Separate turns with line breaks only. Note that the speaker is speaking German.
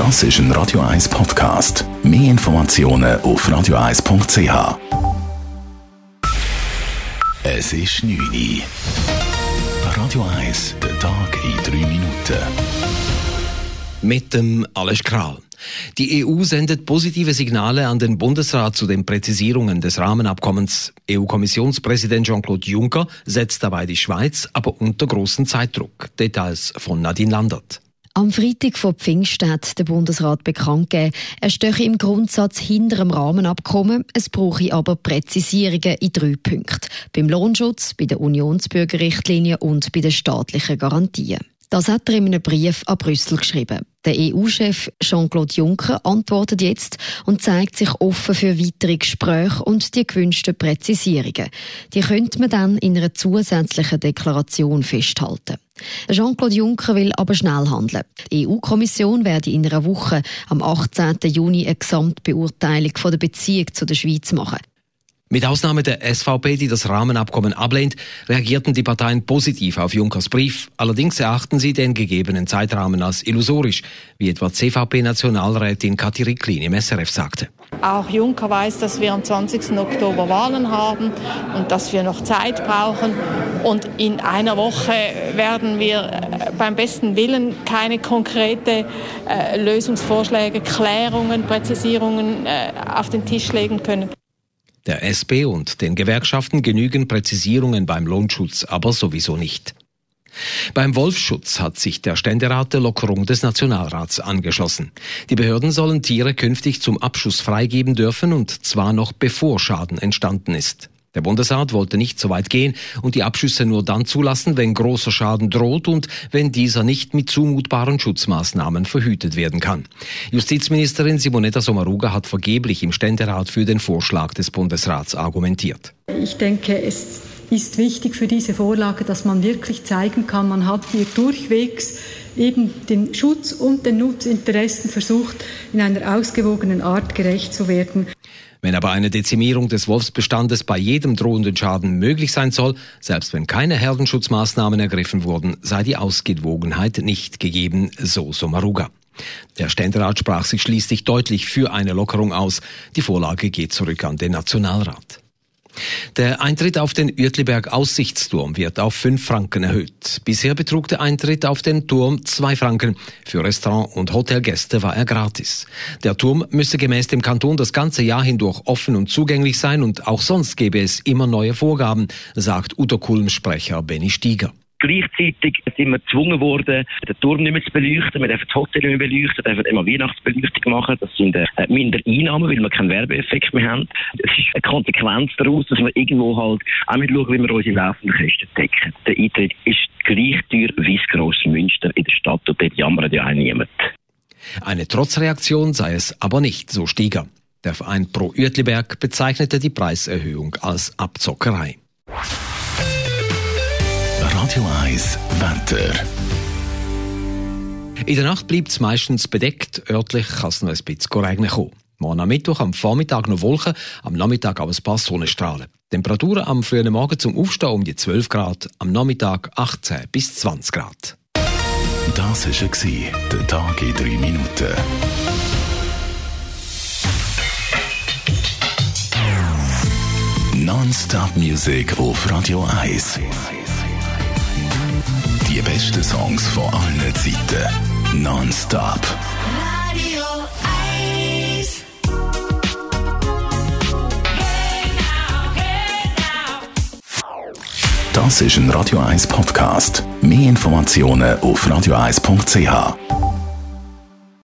Das ist ein Radio 1 Podcast. Mehr Informationen auf radio1.ch. Es ist 9 Uhr. Radio 1, der Tag in 3 Minuten.
Mit dem Alles Kral. Die EU sendet positive Signale an den Bundesrat zu den Präzisierungen des Rahmenabkommens. EU-Kommissionspräsident Jean-Claude Juncker setzt dabei die Schweiz aber unter großen Zeitdruck. Details von Nadine Landert.
Am Freitag vor Pfingsten hat der Bundesrat bekannt gegeben, er stehe im Grundsatz hinter dem Rahmenabkommen, es brauche aber Präzisierungen in drei Punkten. Beim Lohnschutz, bei der Unionsbürgerrichtlinie und bei den staatlichen Garantien. Das hat er in einem Brief an Brüssel geschrieben. Der EU-Chef Jean-Claude Juncker antwortet jetzt und zeigt sich offen für weitere Gespräche und die gewünschten Präzisierungen. Die könnte man dann in einer zusätzlichen Deklaration festhalten. Jean-Claude Juncker will aber schnell handeln. Die EU-Kommission werde in einer Woche am 18. Juni eine Gesamtbeurteilung von der Beziehung zu der Schweiz machen.
Mit Ausnahme der SVP, die das Rahmenabkommen ablehnt, reagierten die Parteien positiv auf Junkers Brief. Allerdings erachten sie den gegebenen Zeitrahmen als illusorisch, wie etwa CVP-Nationalrätin Kathi Ricklin im SRF sagte.
Auch Juncker weiß, dass wir am 20. Oktober Wahlen haben und dass wir noch Zeit brauchen. Und in einer Woche werden wir äh, beim besten Willen keine konkrete äh, Lösungsvorschläge, Klärungen, Präzisierungen äh, auf den Tisch legen können.
Der SP und den Gewerkschaften genügen Präzisierungen beim Lohnschutz aber sowieso nicht. Beim Wolfschutz hat sich der Ständerat der Lockerung des Nationalrats angeschlossen. Die Behörden sollen Tiere künftig zum Abschuss freigeben dürfen und zwar noch bevor Schaden entstanden ist. Der Bundesrat wollte nicht so weit gehen und die Abschüsse nur dann zulassen, wenn großer Schaden droht und wenn dieser nicht mit zumutbaren Schutzmaßnahmen verhütet werden kann. Justizministerin Simonetta Sommaruga hat vergeblich im Ständerat für den Vorschlag des Bundesrats argumentiert.
Ich denke, es ist wichtig für diese Vorlage, dass man wirklich zeigen kann, man hat hier durchwegs eben den Schutz und den Nutzinteressen versucht, in einer ausgewogenen Art gerecht zu werden.
Wenn aber eine Dezimierung des Wolfsbestandes bei jedem drohenden Schaden möglich sein soll, selbst wenn keine Herdenschutzmaßnahmen ergriffen wurden, sei die Ausgewogenheit nicht gegeben, so Somaruga. Der Ständerat sprach sich schließlich deutlich für eine Lockerung aus. Die Vorlage geht zurück an den Nationalrat. Der Eintritt auf den Uetliberg Aussichtsturm wird auf 5 Franken erhöht. Bisher betrug der Eintritt auf den Turm 2 Franken. Für Restaurant- und Hotelgäste war er gratis. Der Turm müsse gemäß dem Kanton das ganze Jahr hindurch offen und zugänglich sein und auch sonst gäbe es immer neue Vorgaben, sagt Udo Kulm-Sprecher Benny Stieger.
Gleichzeitig sind wir gezwungen worden, den Turm nicht mehr zu beleuchten. Wir dürfen das Hotel nicht mehr beleuchten, dürfen immer Weihnachtsbeleuchtung machen. Das sind äh, minder Einnahmen, weil wir keinen Werbeeffekt mehr haben. Es ist eine Konsequenz daraus, dass wir irgendwo halt auch mit schauen, wie wir unsere laufenden Kosten decken. Der Eintritt ist gleich teuer wie das grosse Münster in der Stadt und dort jammert ja auch niemand.
Eine Trotzreaktion sei es aber nicht, so Stieger. Der Verein Pro Uetliberg bezeichnete die Preiserhöhung als Abzockerei.
Radio 1 Wetter.
In der Nacht bleibt es meistens bedeckt. Örtlich kann es noch ein bisschen regnen kommen. Morgen am Mittwoch am Vormittag noch Wolken, am Nachmittag aber ein paar Sonnenstrahlen. Temperaturen am frühen Morgen zum Aufstehen um die 12 Grad, am Nachmittag 18 bis 20 Grad.
Das war der Tag in 3 Minuten. Non-Stop Music auf Radio 1. Die besten Songs von allen Zeiten. Non-stop.
Radio 1.
Das ist ein Radio 1 Podcast. Mehr Informationen auf radio1.ch.